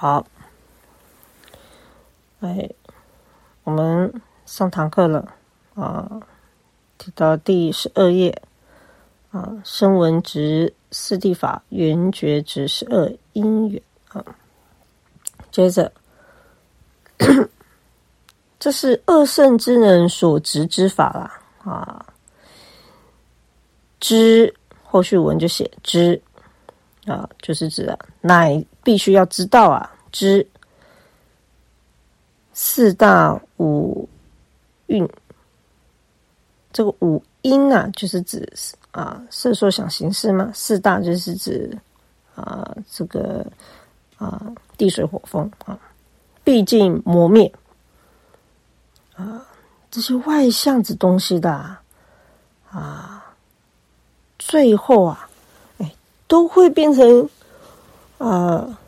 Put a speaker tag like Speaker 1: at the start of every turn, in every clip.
Speaker 1: 好，哎，我们上堂课了啊，提到第十二页啊，声闻值四谛法缘觉值十二因缘啊，接着，这是二圣之人所执之法啦啊，知后续文就写知。啊，就是指啊，乃必须要知道啊，知四大五运，这个五音啊，就是指啊，色说想行事嘛。四大就是指啊，这个啊，地水火风啊，毕竟磨灭啊，这些外向子东西的啊，最后啊。哎都会变成啊，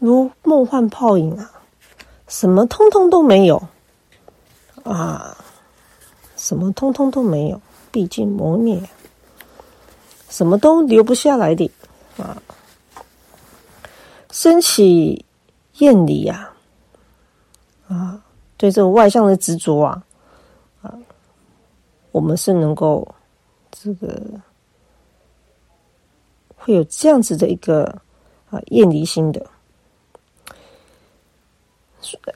Speaker 1: 如梦幻泡影啊，什么通通都没有啊，什么通通都没有，毕竟磨灭，什么都留不下来的啊，升起厌离呀，啊，对这个外向的执着啊，啊，我们是能够这个。会有这样子的一个啊厌离心的，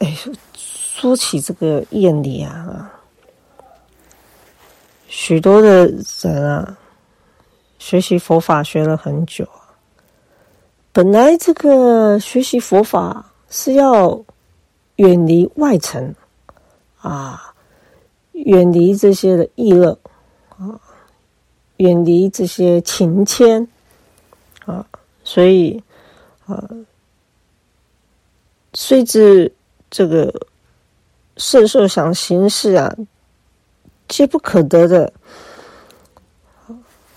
Speaker 1: 哎，说起这个厌离啊，许多的人啊，学习佛法学了很久啊，本来这个学习佛法是要远离外尘啊，远离这些的意乐啊，远离这些情牵。啊，所以啊，虽知这个色受想行识啊，皆不可得的，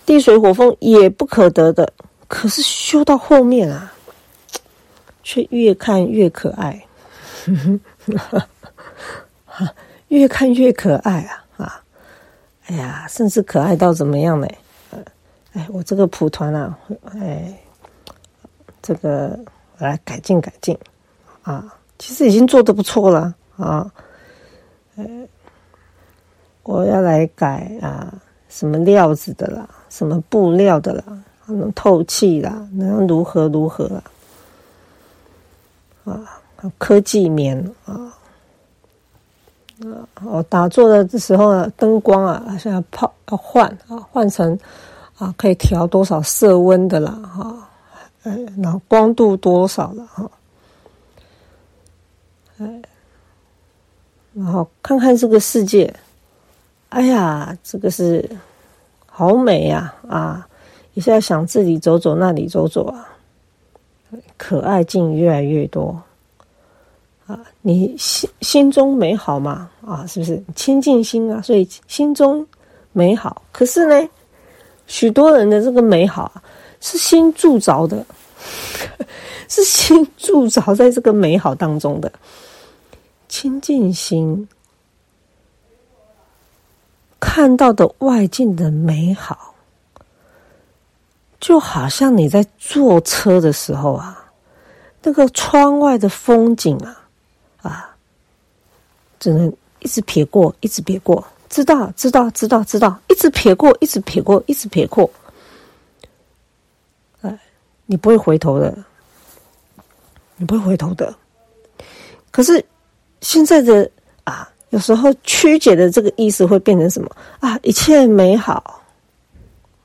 Speaker 1: 地水火风也不可得的，可是修到后面啊，却越看越可爱，越看越可爱啊啊！哎呀，甚至可爱到怎么样呢？哎，我这个蒲团啊，哎，这个来改进改进啊，其实已经做的不错了啊，呃，我要来改啊，什么料子的啦，什么布料的啦，能透气啦，能如何如何啦，啊，科技棉啊，啊，我打坐的时候呢，灯光啊，现在泡要换啊，换成。啊，可以调多少色温的啦，哈，哎，然后光度多少了，哈，哎，然后看看这个世界，哎呀，这个是好美呀，啊，一下想这里走走，那里走走啊，可爱劲越来越多，啊，你心心中美好嘛，啊，是不是清净心啊？所以心中美好，可是呢？许多人的这个美好是心铸造的，是心铸造在这个美好当中的清净心，看到的外境的美好，就好像你在坐车的时候啊，那个窗外的风景啊，啊，只能一直撇过，一直撇过。知道，知道，知道，知道，一直撇过，一直撇过，一直撇过。哎，你不会回头的，你不会回头的。可是现在的啊，有时候曲解的这个意思会变成什么啊？一切美好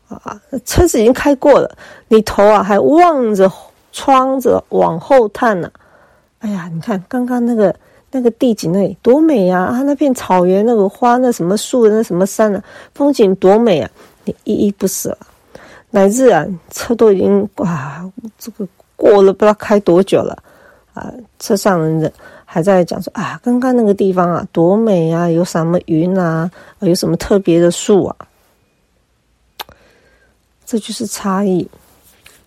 Speaker 1: 啊，车子已经开过了，你头啊还望着窗子往后探呢。哎呀，你看刚刚那个。那个地景那里多美呀！啊，那片草原，那个花，那什么树，那什么山啊，风景多美啊！你依依不舍，乃至啊，车都已经哇，这个过了不知道开多久了啊，车上人的还在讲说啊，刚刚那个地方啊，多美啊，有什么云啊，有什么特别的树啊，这就是差异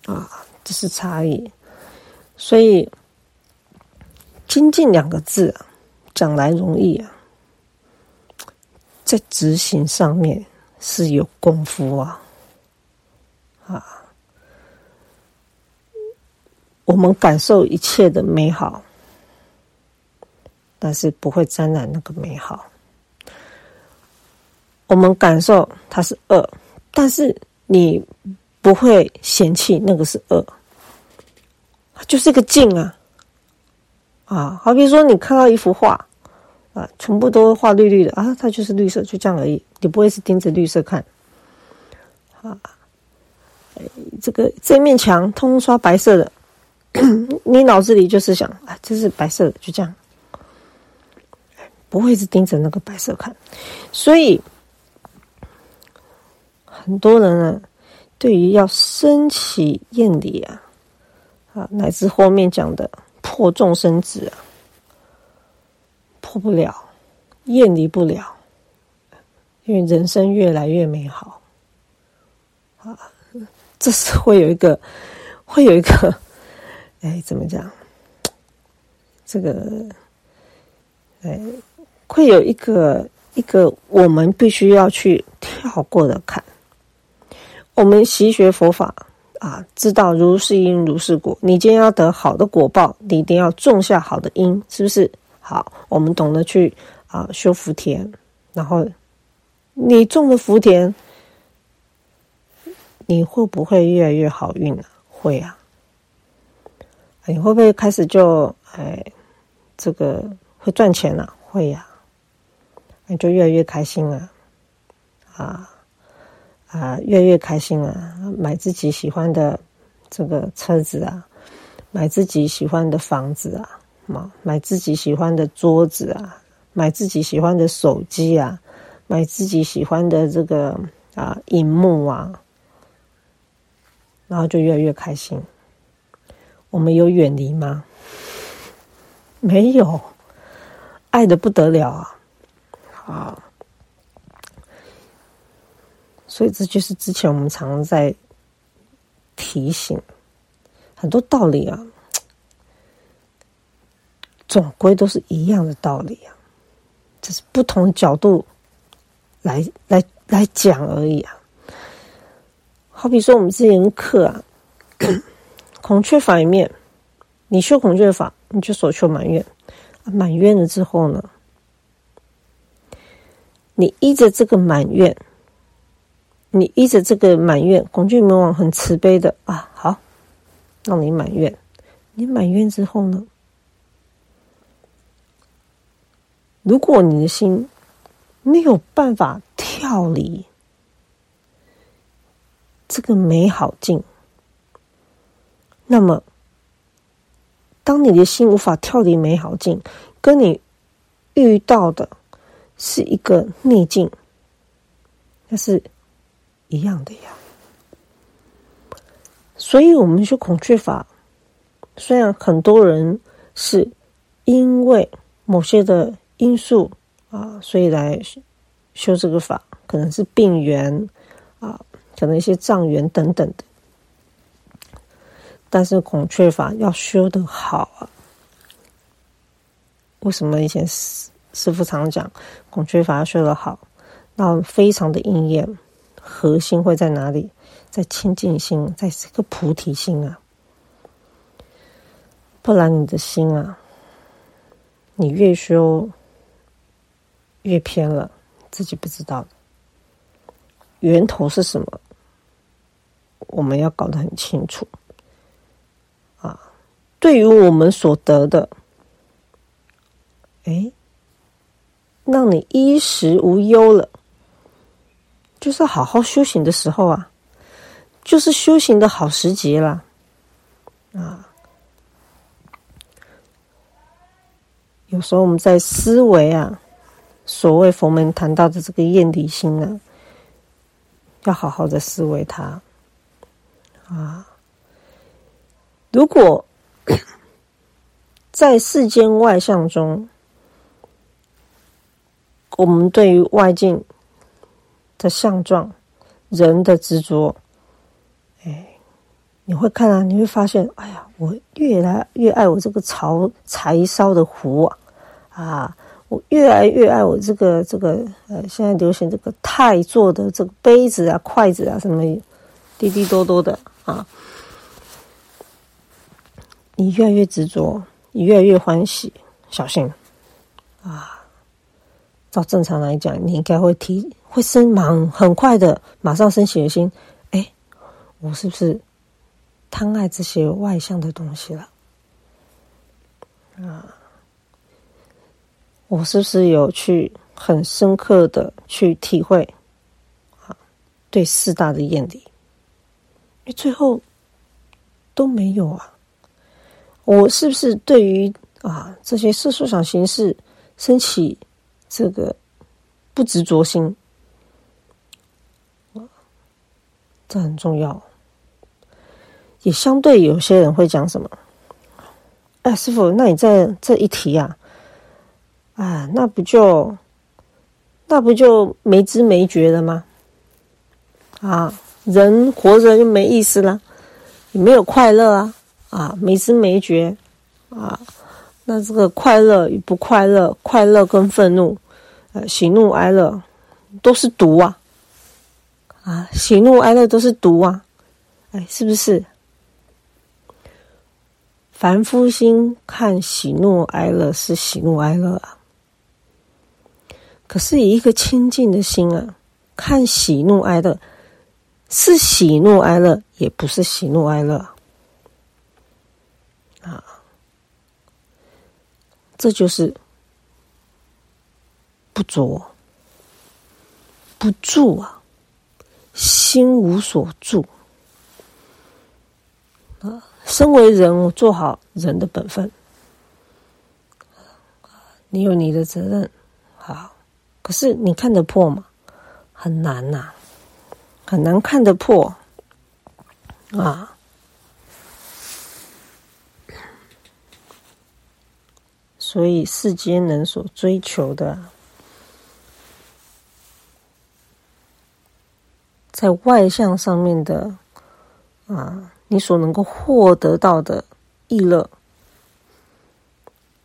Speaker 1: 啊，这是差异，所以。精进两个字啊，讲来容易啊，在执行上面是有功夫啊，啊，我们感受一切的美好，但是不会沾染那个美好。我们感受它是恶，但是你不会嫌弃那个是恶，就是个静啊。啊，好比说你看到一幅画，啊，全部都画绿绿的啊，它就是绿色，就这样而已。你不会是盯着绿色看，啊，这个这面墙通刷白色的，你脑子里就是想啊，这是白色的，就这样，不会是盯着那个白色看。所以很多人呢，对于要升起厌离啊，啊，乃至后面讲的。破众生子，破不了，厌离不了，因为人生越来越美好啊，这是会有一个，会有一个，哎，怎么讲？这个，哎，会有一个一个我们必须要去跳过的坎。我们习学佛法。啊，知道如是因如是果。你今天要得好的果报，你一定要种下好的因，是不是？好，我们懂得去啊修福田，然后你种的福田，你会不会越来越好运呢？会啊。你会不会开始就哎，这个会赚钱了？会呀。你就越来越开心了，啊。啊，越越开心啊！买自己喜欢的这个车子啊，买自己喜欢的房子啊，嘛，买自己喜欢的桌子啊，买自己喜欢的手机啊，买自己喜欢的这个啊荧幕啊，然后就越来越开心。我们有远离吗？没有，爱的不得了啊！啊。所以这就是之前我们常常在提醒很多道理啊，总归都是一样的道理啊，只是不同角度来来来讲而已啊。好比说我们之前课啊，孔雀法里面，你修孔雀法，你就所求满愿，满愿了之后呢，你依着这个满愿。你依着这个满愿，孔雀明王很慈悲的啊，好，让你满愿。你满愿之后呢？如果你的心没有办法跳离这个美好境，那么当你的心无法跳离美好境，跟你遇到的是一个逆境，但是。一样的呀，所以我们修孔雀法，虽然很多人是因为某些的因素啊，所以来修这个法，可能是病缘啊，可能一些障缘等等的，但是孔雀法要修的好啊，为什么以前师师傅常讲孔雀法要修的好，那非常的应验。核心会在哪里？在清净心，在这个菩提心啊！不然你的心啊，你越修越偏了，自己不知道源头是什么，我们要搞得很清楚啊！对于我们所得的，哎，让你衣食无忧了。就是好好修行的时候啊，就是修行的好时节了，啊。有时候我们在思维啊，所谓佛门谈到的这个厌离心呢，要好好的思维它，啊。如果在世间外相中，我们对于外境。的相状，人的执着，哎，你会看啊，你会发现，哎呀，我越来越爱我这个柴柴烧的壶啊，啊，我越来越爱我这个这个呃，现在流行这个钛做的这个杯子啊、筷子啊，什么滴滴多多的啊，你越来越执着，你越来越欢喜，小心啊！照正常来讲，你应该会提，会生忙，很快的，马上升起的心。哎，我是不是贪爱这些外向的东西了？啊，我是不是有去很深刻的去体会啊？对四大的厌离，你，最后都没有啊。我是不是对于啊这些世俗想形式升起？这个不执着心，这很重要。也相对有些人会讲什么？哎，师傅，那你在这一提啊，啊，那不就那不就没知没觉了吗？啊，人活着就没意思了，也没有快乐啊，啊，没知没觉啊。那这个快乐与不快乐，快乐跟愤怒，呃，喜怒哀乐都是毒啊！啊，喜怒哀乐都是毒啊！哎，是不是？凡夫心看喜怒哀乐是喜怒哀乐啊，可是以一个清净的心啊，看喜怒哀乐是喜怒哀乐，也不是喜怒哀乐啊。这就是不着、不住啊，心无所住啊。身为人，做好人的本分，你有你的责任，好。可是你看得破吗？很难呐，很难看得破啊。所以世间人所追求的，在外向上面的啊，你所能够获得到的意乐，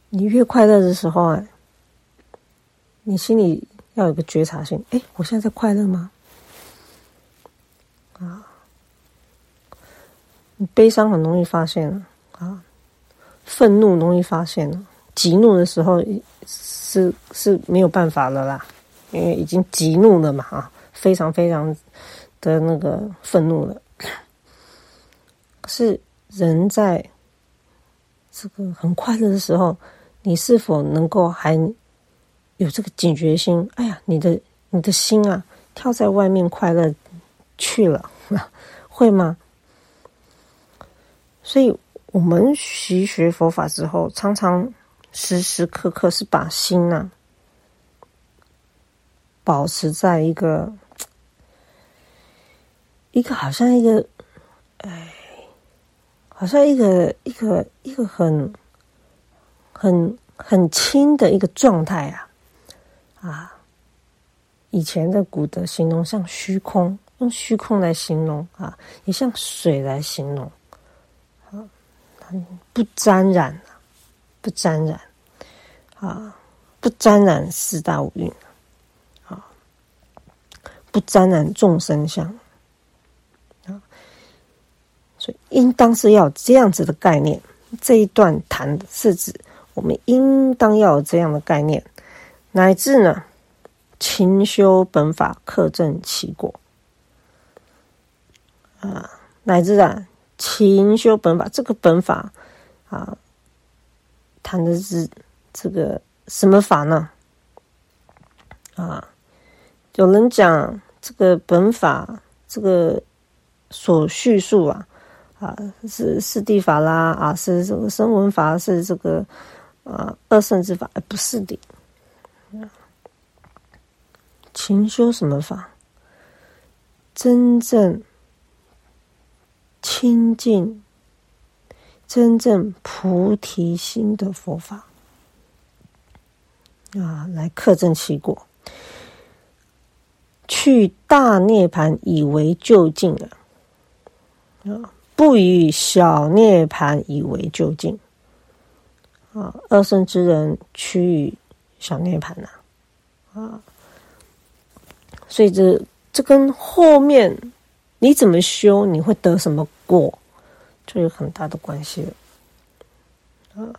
Speaker 1: 你越快乐的时候啊，你心里要有个觉察性，哎，我现在快乐吗？啊，悲伤很容易发现啊，愤怒容易发现了。极怒的时候是是没有办法了啦，因为已经极怒了嘛啊，非常非常的那个愤怒了。可是人在这个很快乐的时候，你是否能够还有这个警觉心？哎呀，你的你的心啊，跳在外面快乐去了，会吗？所以我们习学佛法之后，常常。时时刻刻是把心呐，保持在一个一个好像一个哎，好像一个一个一个很很很轻的一个状态啊啊！以前的古德形容像虚空，用虚空来形容啊，也像水来形容啊，不沾染。不沾染，啊，不沾染四大五蕴，啊，不沾染众生相，所以应当是要这样子的概念。这一段谈是指我们应当要有这样的概念，乃至呢，勤修本法，克正其果，啊，乃至啊，勤修本法，这个本法啊。谈的是这个什么法呢？啊，有人讲这个本法，这个所叙述啊，啊是四谛法啦，啊是这个声闻法，是这个啊二圣之法，不是的。勤修什么法？真正清净。真正菩提心的佛法啊，来克正其果，去大涅盘以为就近啊，啊，不以小涅盘以为究竟啊。二圣之人趋于小涅盘呐，啊，所以这这跟后面你怎么修，你会得什么果？就有很大的关系了啊，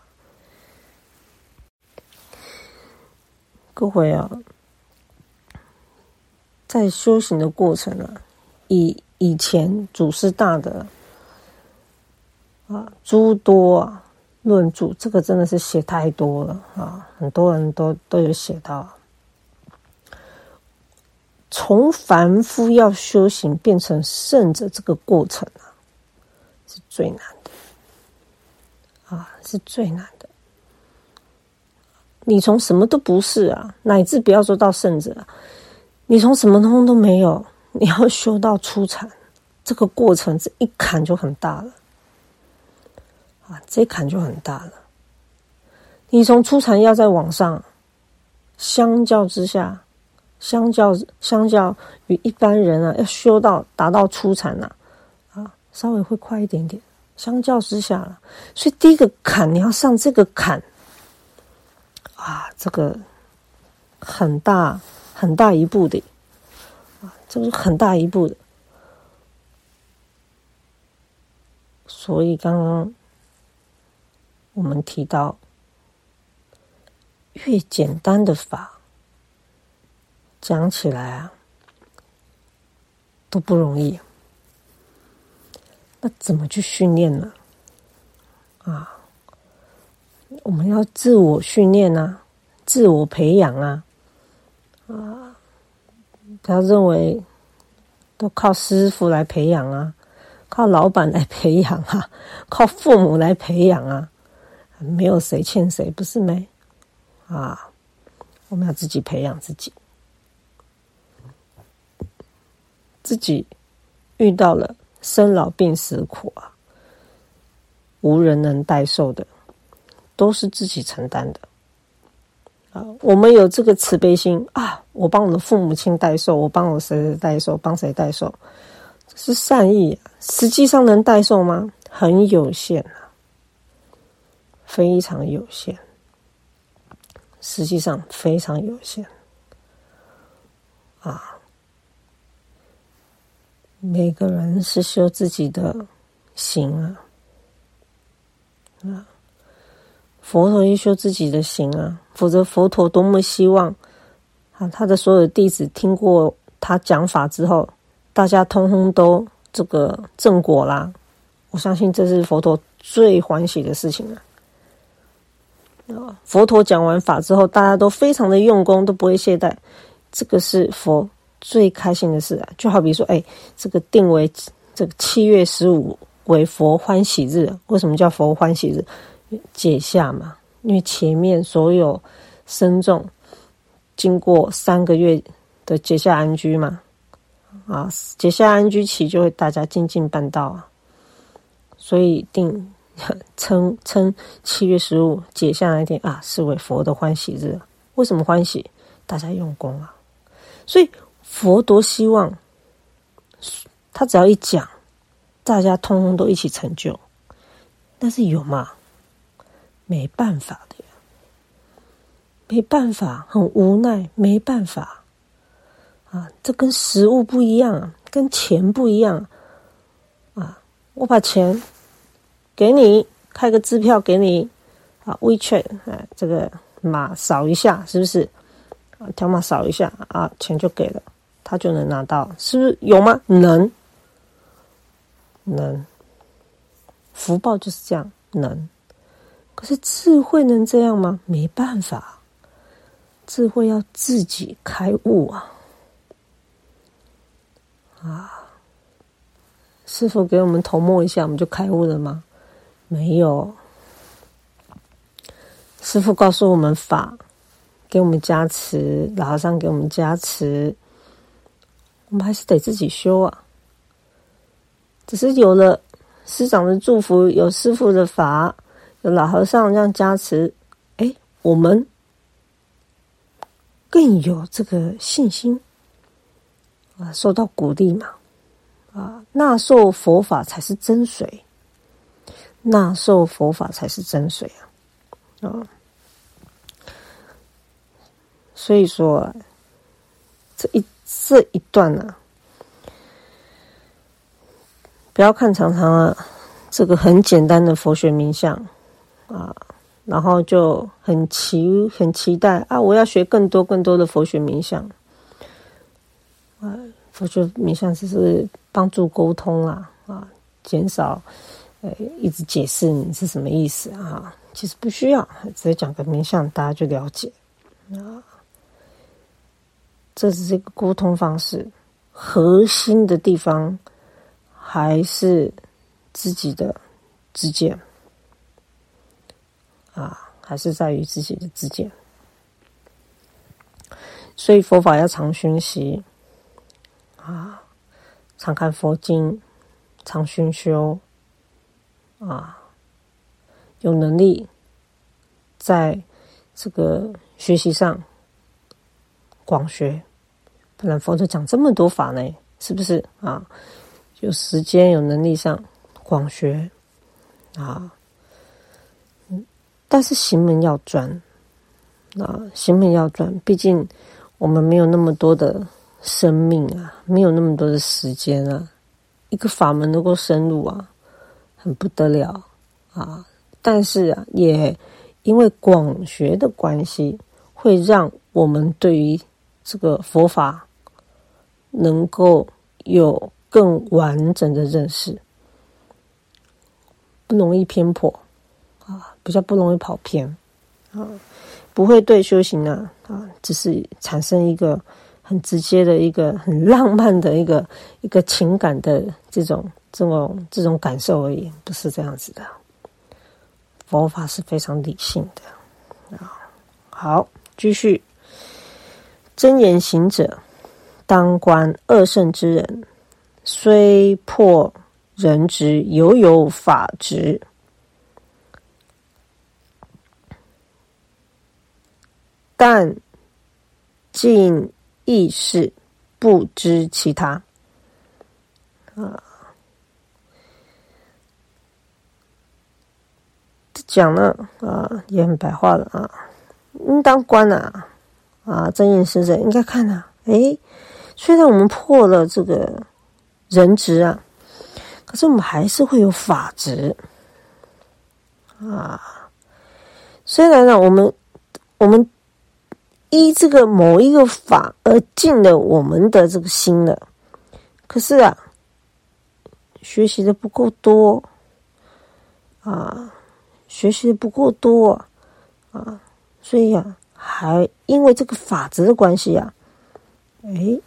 Speaker 1: 各位啊，在修行的过程啊，以以前祖师大德啊诸多论著，这个真的是写太多了啊，很多人都都有写到，从凡夫要修行变成圣者这个过程啊，是最难的啊，是最难的。你从什么都不是啊，乃至不要说到圣者，你从什么通通都没有，你要修到出禅，这个过程这一坎就很大了，啊，这坎就很大了。你从出禅要在往上，相较之下，相较相较于一般人啊，要修到达到出禅呐，啊，稍微会快一点点，相较之下了。所以第一个坎，你要上这个坎。啊，这个很大很大一步的啊，这个很大一步的。所以刚刚我们提到，越简单的法讲起来啊都不容易。那怎么去训练呢？啊？我们要自我训练啊，自我培养啊，啊，不要认为都靠师傅来培养啊，靠老板来培养啊，靠父母来培养啊，没有谁欠谁，不是没啊？我们要自己培养自己，自己遇到了生老病死苦啊，无人能代受的。都是自己承担的啊！我们有这个慈悲心啊！我帮我的父母亲代受，我帮我谁谁代受，帮谁代受，是善意。实际上能代受吗？很有限啊，非常有限。实际上非常有限啊！每个人是修自己的行啊，啊。佛陀也修自己的行啊，否则佛陀多么希望啊，他的所有弟子听过他讲法之后，大家通通都这个正果啦。我相信这是佛陀最欢喜的事情了。啊，佛陀讲完法之后，大家都非常的用功，都不会懈怠，这个是佛最开心的事啊。就好比说，哎，这个定为这个七月十五为佛欢喜日，为什么叫佛欢喜日？解下嘛，因为前面所有僧众经过三个月的解下安居嘛，啊，解下安居期就会大家精进办道啊，所以定 称称七月十五解下那天啊，是为佛的欢喜日。为什么欢喜？大家用功啊，所以佛多希望他只要一讲，大家通通都一起成就。但是有吗？没办法的呀，没办法，很无奈，没办法啊！这跟食物不一样，跟钱不一样啊！我把钱给你，开个支票给你啊，WeChat，哎，这个码扫一下，是不是？啊，条码扫一下啊，钱就给了，他就能拿到，是不是有吗？能，能，福报就是这样，能。可是智慧能这样吗？没办法，智慧要自己开悟啊！啊，师傅给我们头摸一下，我们就开悟了吗？没有，师傅告诉我们法，给我们加持，老和尚给我们加持，我们还是得自己修啊。只是有了师长的祝福，有师傅的法。有老和尚这样加持，哎，我们更有这个信心啊，受到鼓励嘛，啊，纳受佛法才是真水，纳受佛法才是真水啊，啊，所以说这一这一段呢，不要看常常啊，这个很简单的佛学名相。啊，然后就很期很期待啊！我要学更多更多的佛学冥想。啊，佛学冥想只是帮助沟通啦，啊，减少一直解释你是什么意思啊。其实不需要，直接讲个名相，大家就了解啊。这是这个沟通方式核心的地方，还是自己的自见啊，还是在于自己的自见。所以佛法要常熏习啊，常看佛经，常熏修啊。有能力在这个学习上广学，不然佛陀讲这么多法呢？是不是啊？有时间有能力上广学啊，但是行门要专啊，行门要专。毕竟我们没有那么多的生命啊，没有那么多的时间啊，一个法门能够深入啊，很不得了啊。但是啊，也因为广学的关系，会让我们对于这个佛法能够有更完整的认识，不容易偏颇啊，比较不容易跑偏啊，不会对修行呢啊，只是产生一个很直接的一个很浪漫的一个一个情感的这种这种这种感受而已，不是这样子的。佛法是非常理性的啊。好，继续。真言行者，当观恶圣之人，虽破人执，犹有法执；但尽意识，不知其他。啊。讲了啊，也很白话了啊。应当观啊，啊，正言使者应该看啊。诶，虽然我们破了这个人执啊，可是我们还是会有法执啊。虽然呢，我们我们依这个某一个法而进了我们的这个心了，可是啊，学习的不够多啊。学习的不够多啊，所以啊，还因为这个法则的关系啊，哎，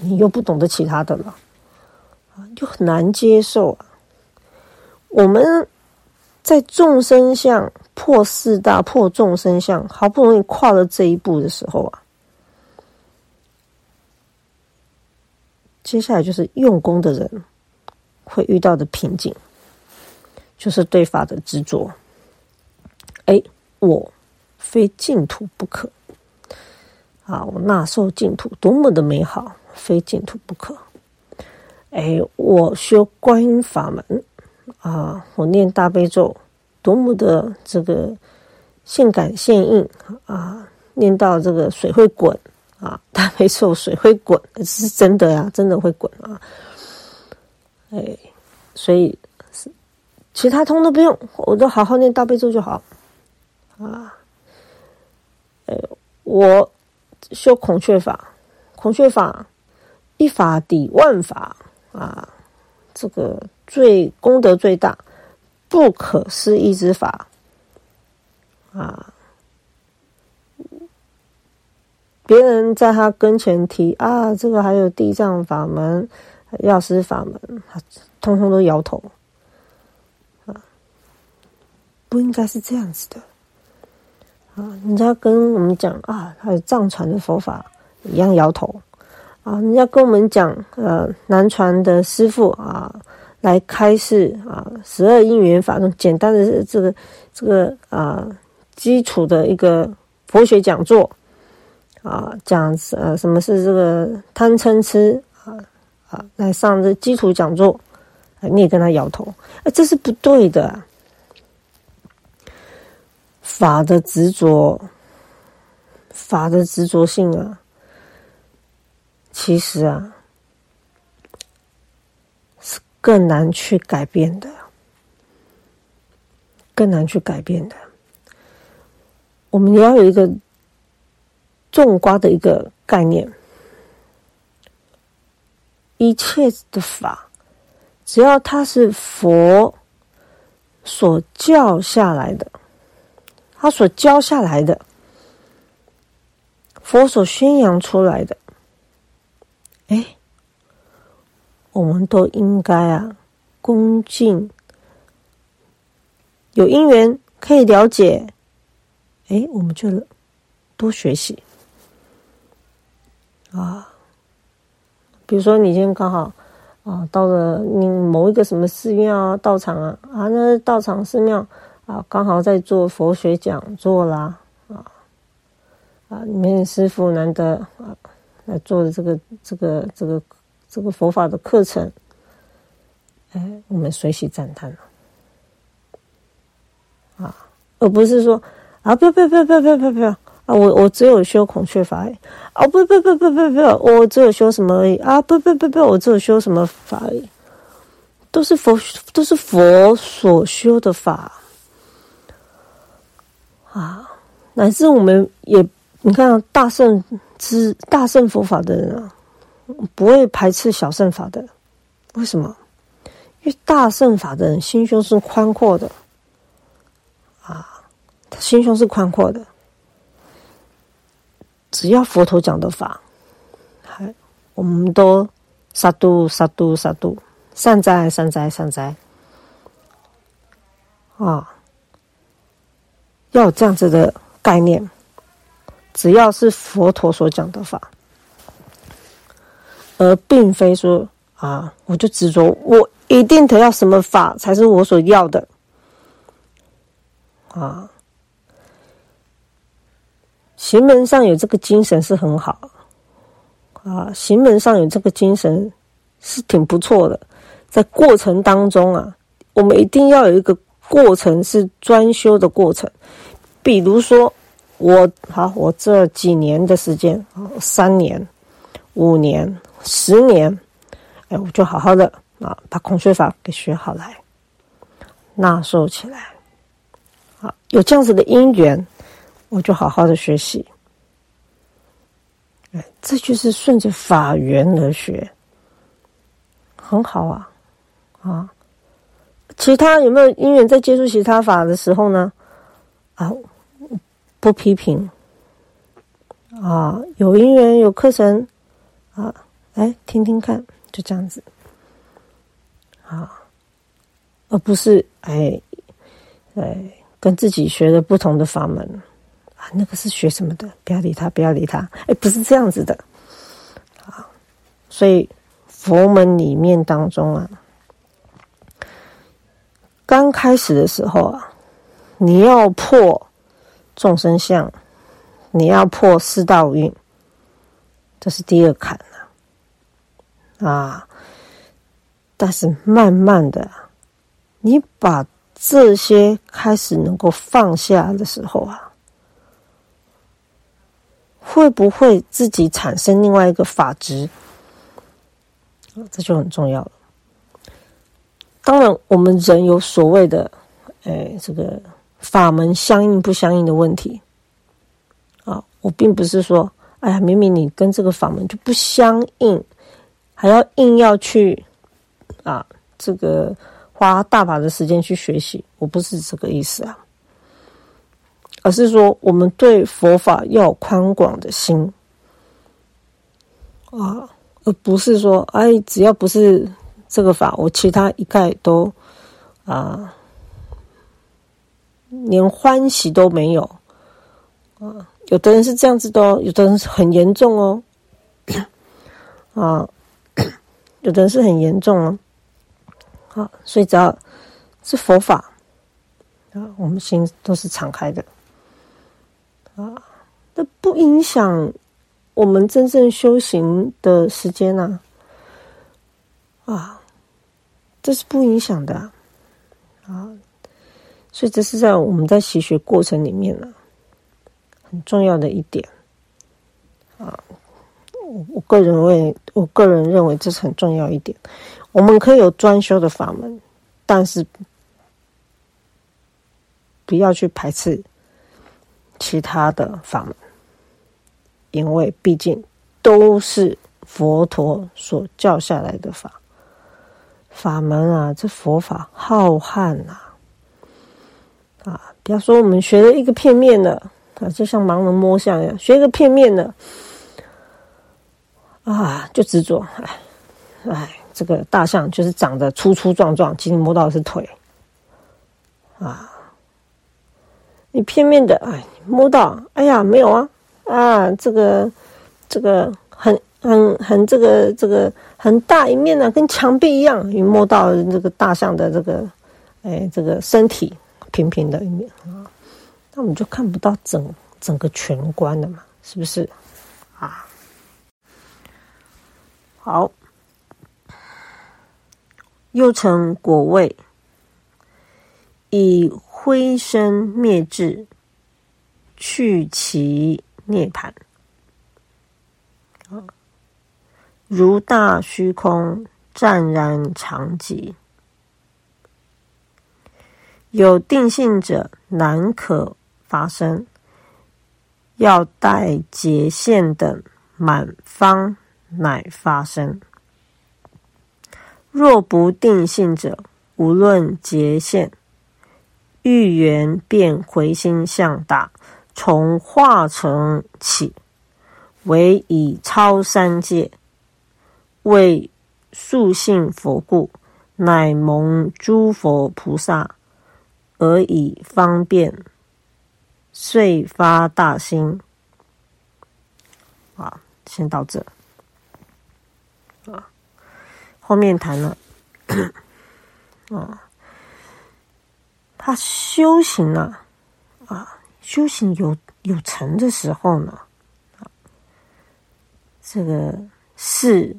Speaker 1: 你又不懂得其他的了啊，就很难接受啊。我们在众生相破四大破众生相，好不容易跨了这一步的时候啊，接下来就是用功的人会遇到的瓶颈，就是对法的执着。哎，我非净土不可啊！我纳受净土多么的美好，非净土不可。哎，我修观音法门啊，我念大悲咒多么的这个性感现应啊！念到这个水会滚啊，大悲咒水会滚，是真的呀，真的会滚啊！哎，所以是其他通都不用，我都好好念大悲咒就好。啊，呃，我修孔雀法，孔雀法一法抵万法啊，这个最功德最大，不可思议之法啊。别人在他跟前提啊，这个还有地藏法门、药师法门，他通通都摇头啊，不应该是这样子的。啊，人家跟我们讲啊，还有藏传的佛法一样摇头啊。人家跟我们讲，呃，南传的师傅啊，来开示啊，十二因缘法那种简单的这个这个啊，基础的一个佛学讲座啊，讲呃什么是这个贪嗔痴啊啊，来上这基础讲座，你也跟他摇头，哎，这是不对的。法的执着，法的执着性啊，其实啊是更难去改变的，更难去改变的。我们要有一个种瓜的一个概念，一切的法，只要它是佛所教下来的，他所教下来的，佛所宣扬出来的，哎，我们都应该啊恭敬，有因缘可以了解。哎，我们就多学习啊。比如说，你今天刚好啊，到了你某一个什么寺庙啊、道场啊啊，那道场寺庙啊，刚好在做佛学讲座啦啊啊，里面师傅难得啊来做的这个这个这个这个佛法的课程，哎，我们随喜赞叹了啊，而不是说。啊！不要不要不要不要不要不要啊！我我只有修孔雀法哎！啊！不不不不不不要！我只有修什么而已啊！不不不不，我只有修什么法而已？都是佛，都是佛所修的法啊！乃至我们也，你看大圣之大圣佛法的人啊，不会排斥小圣法的，为什么？因为大圣法的人心胸是宽阔的。啊心胸是宽阔的，只要佛陀讲的法，还我们都杀度杀度杀度善哉善哉善哉啊！要有这样子的概念，只要是佛陀所讲的法，而并非说啊，我就执着我一定得要什么法才是我所要的啊。行门上有这个精神是很好，啊，行门上有这个精神是挺不错的。在过程当中啊，我们一定要有一个过程是专修的过程。比如说，我好，我这几年的时间，三年、五年、十年，哎，我就好好的啊，把孔雀法给学好来，纳受起来。啊，有这样子的因缘。我就好好的学习，这就是顺着法缘而学，很好啊，啊，其他有没有因缘在接触其他法的时候呢？啊，不批评，啊，有因缘有课程，啊，哎，听听看，就这样子，啊，而不是哎，哎，跟自己学的不同的法门。啊那个是学什么的？不要理他，不要理他。哎，不是这样子的啊！所以佛门里面当中啊，刚开始的时候啊，你要破众生相，你要破四道运，这是第二坎了啊！但是慢慢的，你把这些开始能够放下的时候啊。会不会自己产生另外一个法值？这就很重要了。当然，我们人有所谓的，哎，这个法门相应不相应的问题啊。我并不是说，哎呀，明明你跟这个法门就不相应，还要硬要去啊，这个花大把的时间去学习，我不是这个意思啊。而是说，我们对佛法要有宽广的心啊，而不是说，哎，只要不是这个法，我其他一概都啊，连欢喜都没有啊。有的人是这样子的哦，有的人是很严重哦，啊，有的人是很严重哦。好，所以只要是佛法啊，我们心都是敞开的。啊，那不影响我们真正修行的时间呐！啊，这是不影响的啊，所以这是在我们在习学过程里面呢，很重要的一点啊。我个人为，我个人认为这是很重要一点。我们可以有专修的法门，但是不要去排斥。其他的法门，因为毕竟都是佛陀所教下来的法法门啊，这佛法浩瀚呐，啊，比方说我们学了一个片面的啊，就像盲人摸象一样，学一个片面的啊，就执着，哎，哎，这个大象就是长得粗粗壮壮，其实摸到的是腿啊。你片面的哎，摸到哎呀没有啊啊，这个这个很很很这个这个很大一面呢，跟墙壁一样。你摸到这个大象的这个哎这个身体平平的一面啊，那我们就看不到整整个全观了嘛，是不是啊？好，又成果位，以。灰身灭智，去其涅盘如大虚空湛然常寂。有定性者难可发生，要待结线等满方乃发生。若不定性者，无论结线。欲缘便回心向大，从化成起，唯以超三界，为素性佛故，乃蒙诸佛菩萨，而以方便，遂发大心。啊，先到这。啊，后面谈了。啊。他修行呢，啊，修行有有成的时候呢，啊，这个是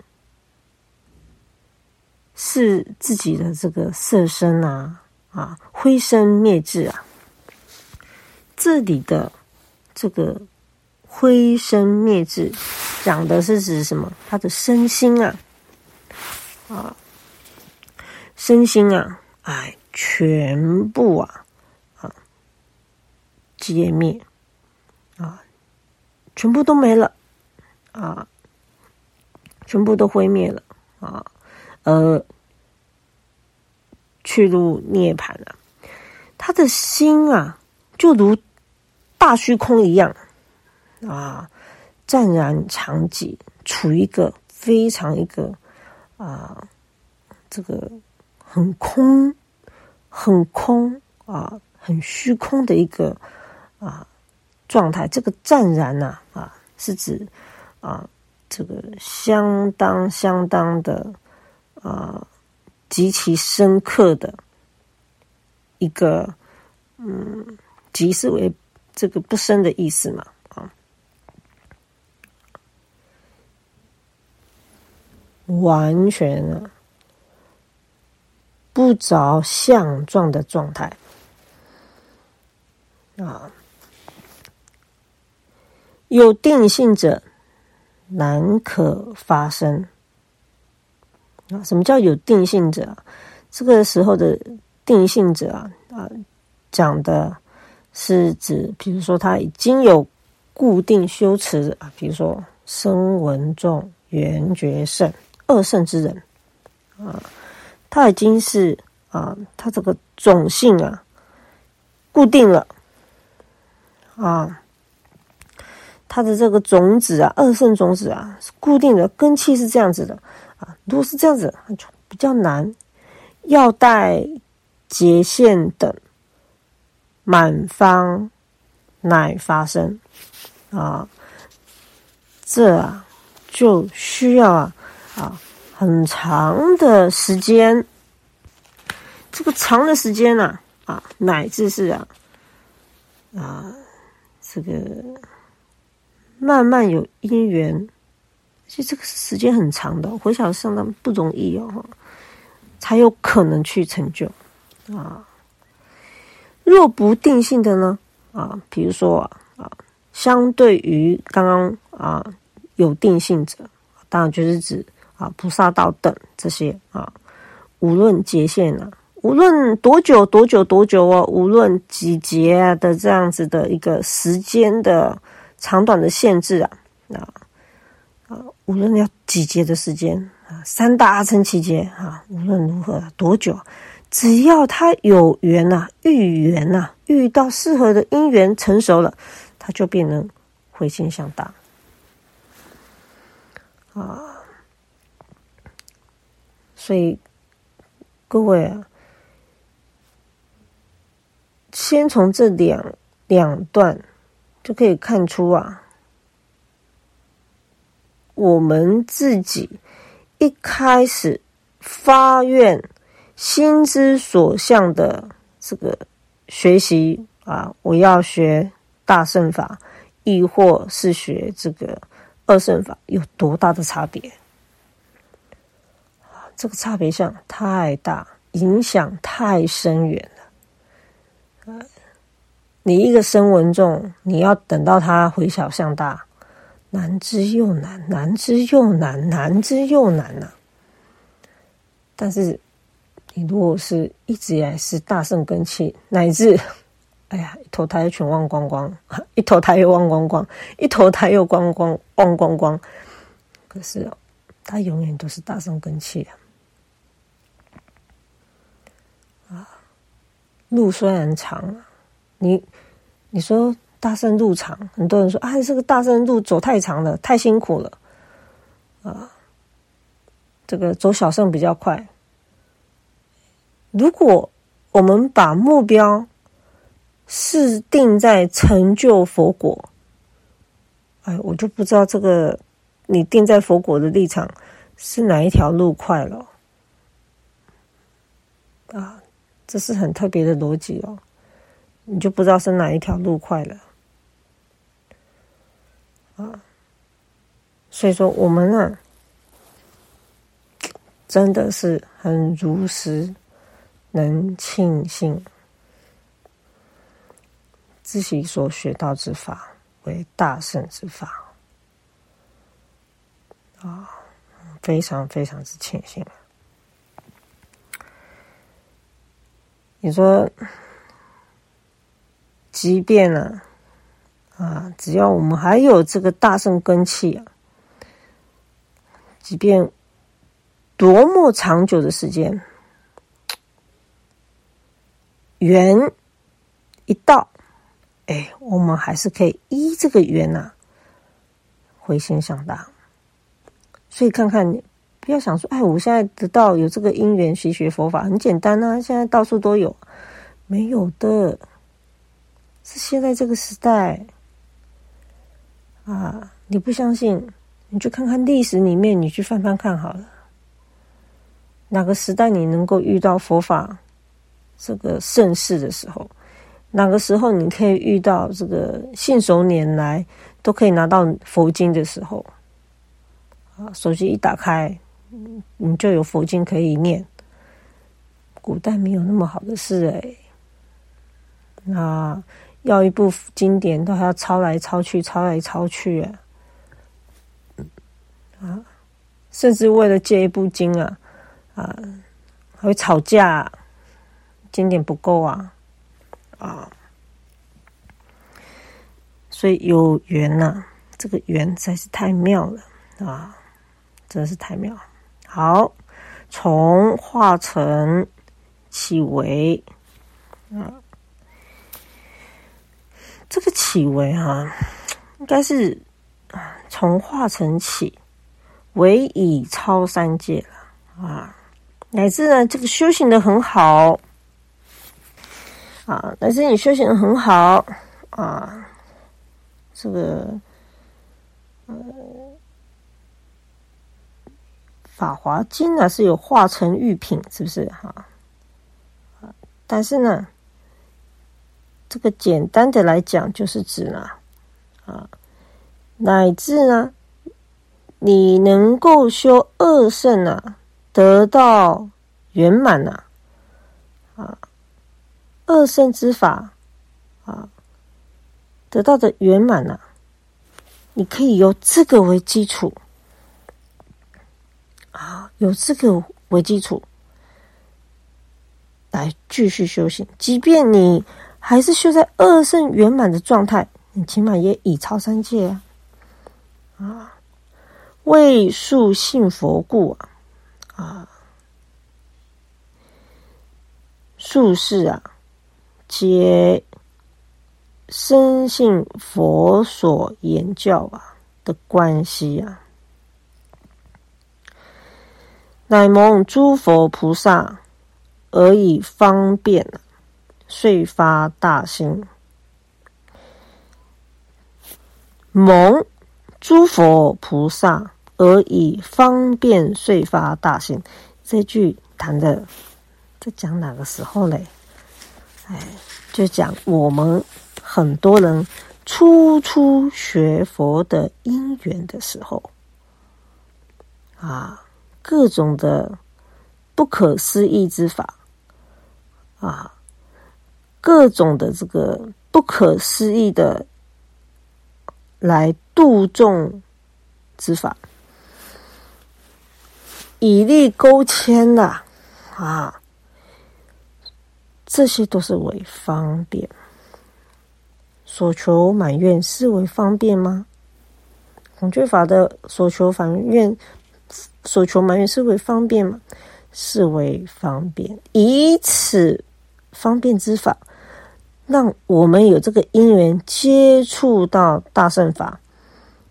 Speaker 1: 是自己的这个色身啊，啊，灰身灭智啊。这里的这个灰身灭智，讲的是指什么？他的身心啊，啊，身心啊，哎。全部啊啊皆灭啊，全部都没了啊，全部都毁灭了啊，呃，去入涅槃了。他的心啊，就如大虚空一样啊，湛然常寂，处于一个非常一个啊，这个很空。很空啊，很虚空的一个啊状态。这个湛然呐啊，是指啊这个相当相当的啊极其深刻的一个嗯，即是为这个不生的意思嘛啊，完全啊。不着相状的状态啊，有定性者难可发生啊。什么叫有定性者？这个时候的定性者啊啊，讲的是指，比如说他已经有固定修持啊，比如说声闻众、缘觉圣、二圣之人啊。他已经是啊，他这个种性啊，固定了啊，他的这个种子啊，二圣种子啊，是固定的根气是这样子的啊。如果是这样子，就比较难，要待结线等满方乃发生啊，这啊就需要啊啊。很长的时间，这个长的时间呢，啊，乃至是啊，啊，这个慢慢有因缘，其实这个时间很长的，回想相当不容易哦，才有可能去成就啊。若不定性的呢，啊，比如说啊，相对于刚刚啊有定性者，当然就是指。啊，菩萨道等这些啊，无论界限啊，无论多久多久多久哦，无论几节的这样子的一个时间的长短的限制啊，啊啊，无论要几节的时间啊，三大阿僧祇劫啊，无论如何多久，只要他有缘呐，遇缘呐，遇到适合的因缘成熟了，他就变成回心向大啊，所以各位啊。先从这两两段就可以看出啊，我们自己一开始发愿、心之所向的这个学习啊，我要学大圣法，亦或是学这个二圣法，有多大的差别？这个差别相太大，影响太深远了。你一个声闻众，你要等到他回小向大，难之又难，难之又难，难之又难呐。但是，你如果是一直以来是大圣根器，乃至，哎呀，一投胎全忘光光，一投胎又忘光光，一投胎又光光忘光光，可是，他永远都是大圣根器啊。路虽然长，你你说大圣路长，很多人说啊，这个大圣路走太长了，太辛苦了啊。这个走小圣比较快。如果我们把目标是定在成就佛果，哎，我就不知道这个你定在佛果的立场是哪一条路快了啊。这是很特别的逻辑哦，你就不知道是哪一条路快了啊。所以说，我们呢，真的是很如实能庆幸自己所学到之法为大圣之法啊，非常非常之庆幸。你说，即便呢，啊只要我们还有这个大圣根气啊，即便多么长久的时间，缘一到，哎，我们还是可以依这个缘呐，回心向大。所以看看。不要想说，哎，我现在得到有这个因缘学学佛法很简单啊！现在到处都有，没有的，是现在这个时代啊！你不相信，你去看看历史里面，你去翻翻看好了，哪个时代你能够遇到佛法这个盛世的时候，哪个时候你可以遇到这个信手拈来都可以拿到佛经的时候啊？手机一打开。你就有佛经可以念。古代没有那么好的事哎，那要一部经典都还要抄来抄去，抄来抄去啊，甚至为了借一部经啊，啊，还会吵架，经典不够啊，啊，所以有缘呐，这个缘实在是太妙了啊，真的是太妙。好，从化成起为啊，这个起为哈，应该是从化成起为已超三界了啊，乃至呢这个修行的很好啊，乃至你修行的很好啊，这个呃。法华经呢是有化成玉品，是不是哈？但是呢，这个简单的来讲，就是指呢，啊，乃至呢，你能够修二圣啊，得到圆满呐，啊，二圣之法啊，得到的圆满呐，你可以由这个为基础。啊，有这个为基础来继续修行。即便你还是修在二圣圆满的状态，你起码也已超三界啊！啊，为树信佛故啊，啊，术士啊，皆深信佛所言教啊的关系啊。乃蒙诸佛菩萨而以方便啊，遂发大心。蒙诸佛菩萨而以方便，遂发大心。这句谈的在讲哪个时候嘞？哎，就讲我们很多人初初学佛的因缘的时候啊。各种的不可思议之法啊，各种的这个不可思议的来度众之法，以利勾牵呐啊，这些都是为方便，所求满愿是为方便吗？孔雀法的所求满愿。所求满愿是为方便吗？是为方便，以此方便之法，让我们有这个因缘接触到大圣法，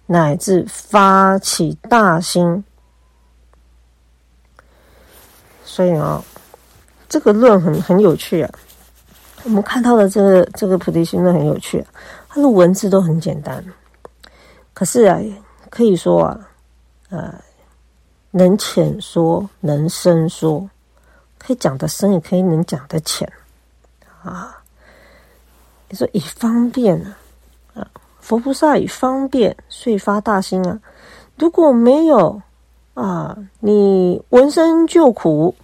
Speaker 1: 乃至发起大心。所以啊，这个论很很有趣啊。我们看到的这个这个菩提心论很有趣，它的文字都很简单，可是啊，可以说啊，呃。能浅说，能深说，可以讲得深，也可以能讲得浅，啊！你说以方便啊，啊，佛菩萨以方便，遂发大心啊。如果没有啊，你闻声救苦，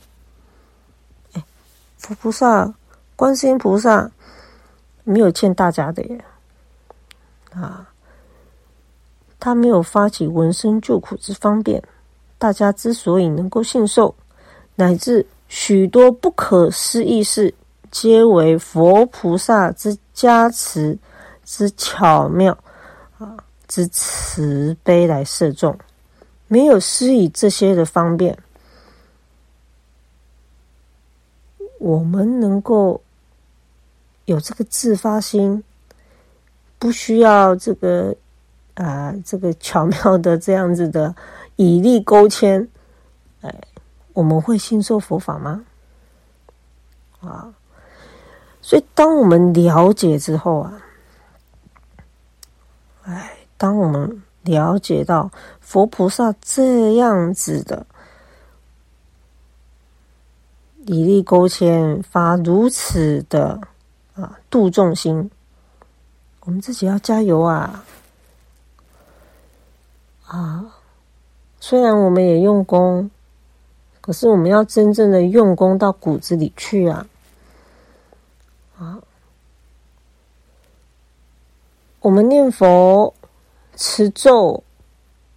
Speaker 1: 哎，佛菩萨、观世音菩萨没有欠大家的耶，啊，他没有发起闻声救苦之方便。大家之所以能够信受，乃至许多不可思议事，皆为佛菩萨之加持之巧妙啊之慈悲来摄众。没有施以这些的方便，我们能够有这个自发心，不需要这个啊这个巧妙的这样子的。以力勾牵，哎，我们会信受佛法吗？啊，所以当我们了解之后啊，哎，当我们了解到佛菩萨这样子的以利勾牵，发如此的啊度众心，我们自己要加油啊！啊！虽然我们也用功，可是我们要真正的用功到骨子里去！啊，我们念佛、持咒，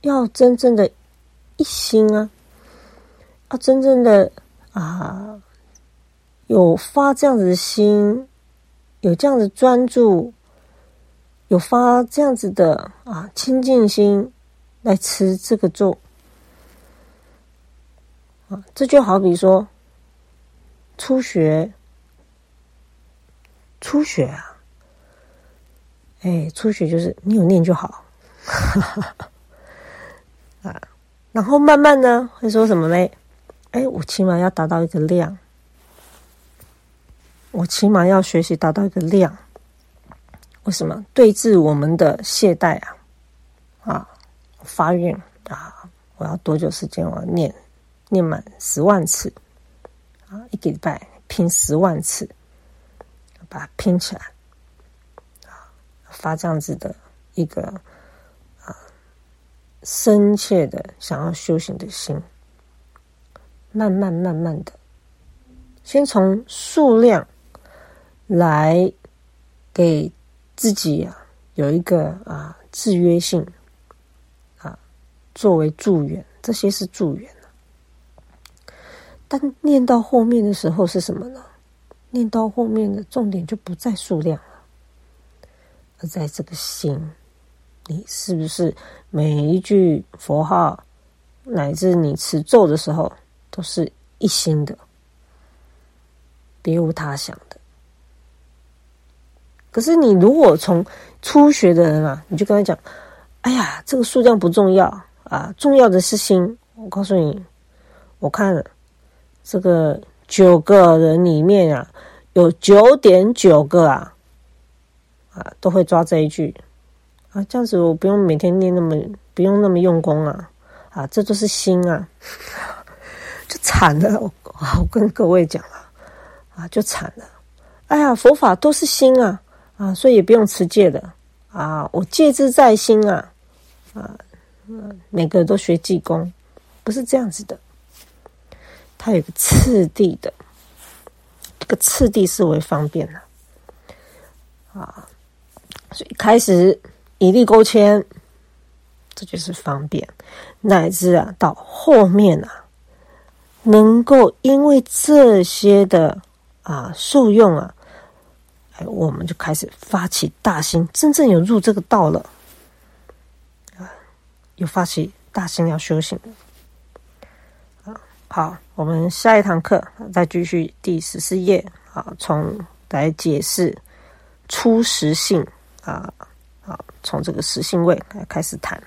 Speaker 1: 要真正的一心啊，要真正的啊，有发这样子的心，有这样子专注，有发这样子的啊清净心来持这个咒。啊，这就好比说，初学，初学啊，哎，初学就是你有念就好，啊，然后慢慢呢会说什么呢？哎，我起码要达到一个量，我起码要学习达到一个量。为什么？对治我们的懈怠啊，啊，发愿啊，我要多久时间？我要念。念满十万次啊！一个礼拜拼十万次，把它拼起来！发这样子的一个啊深切的想要修行的心，慢慢慢慢的，先从数量来给自己啊有一个啊制约性啊，作为助缘，这些是助缘。但念到后面的时候是什么呢？念到后面的重点就不在数量了，而在这个心，你是不是每一句佛号，乃至你持咒的时候，都是一心的，别无他想的。可是你如果从初学的人啊，你就跟他讲：“哎呀，这个数量不重要啊，重要的是心。”我告诉你，我看了这个九个人里面啊，有九点九个啊，啊都会抓这一句啊，这样子我不用每天念那么不用那么用功啊，啊，这都是心啊，就惨了。我我跟各位讲了啊，就惨了。哎呀，佛法都是心啊啊，所以也不用持戒的啊，我戒之在心啊啊，每个都学济公。不是这样子的，它有个次第的，这个次第是为方便的啊，所以开始以力勾牵，这就是方便，乃至啊到后面啊，能够因为这些的啊受用啊，哎，我们就开始发起大心，真正有入这个道了啊，有发起大心要修行。好，我们下一堂课再继续第十四页啊，从来解释初实性啊，好，从这个实性位来开始谈。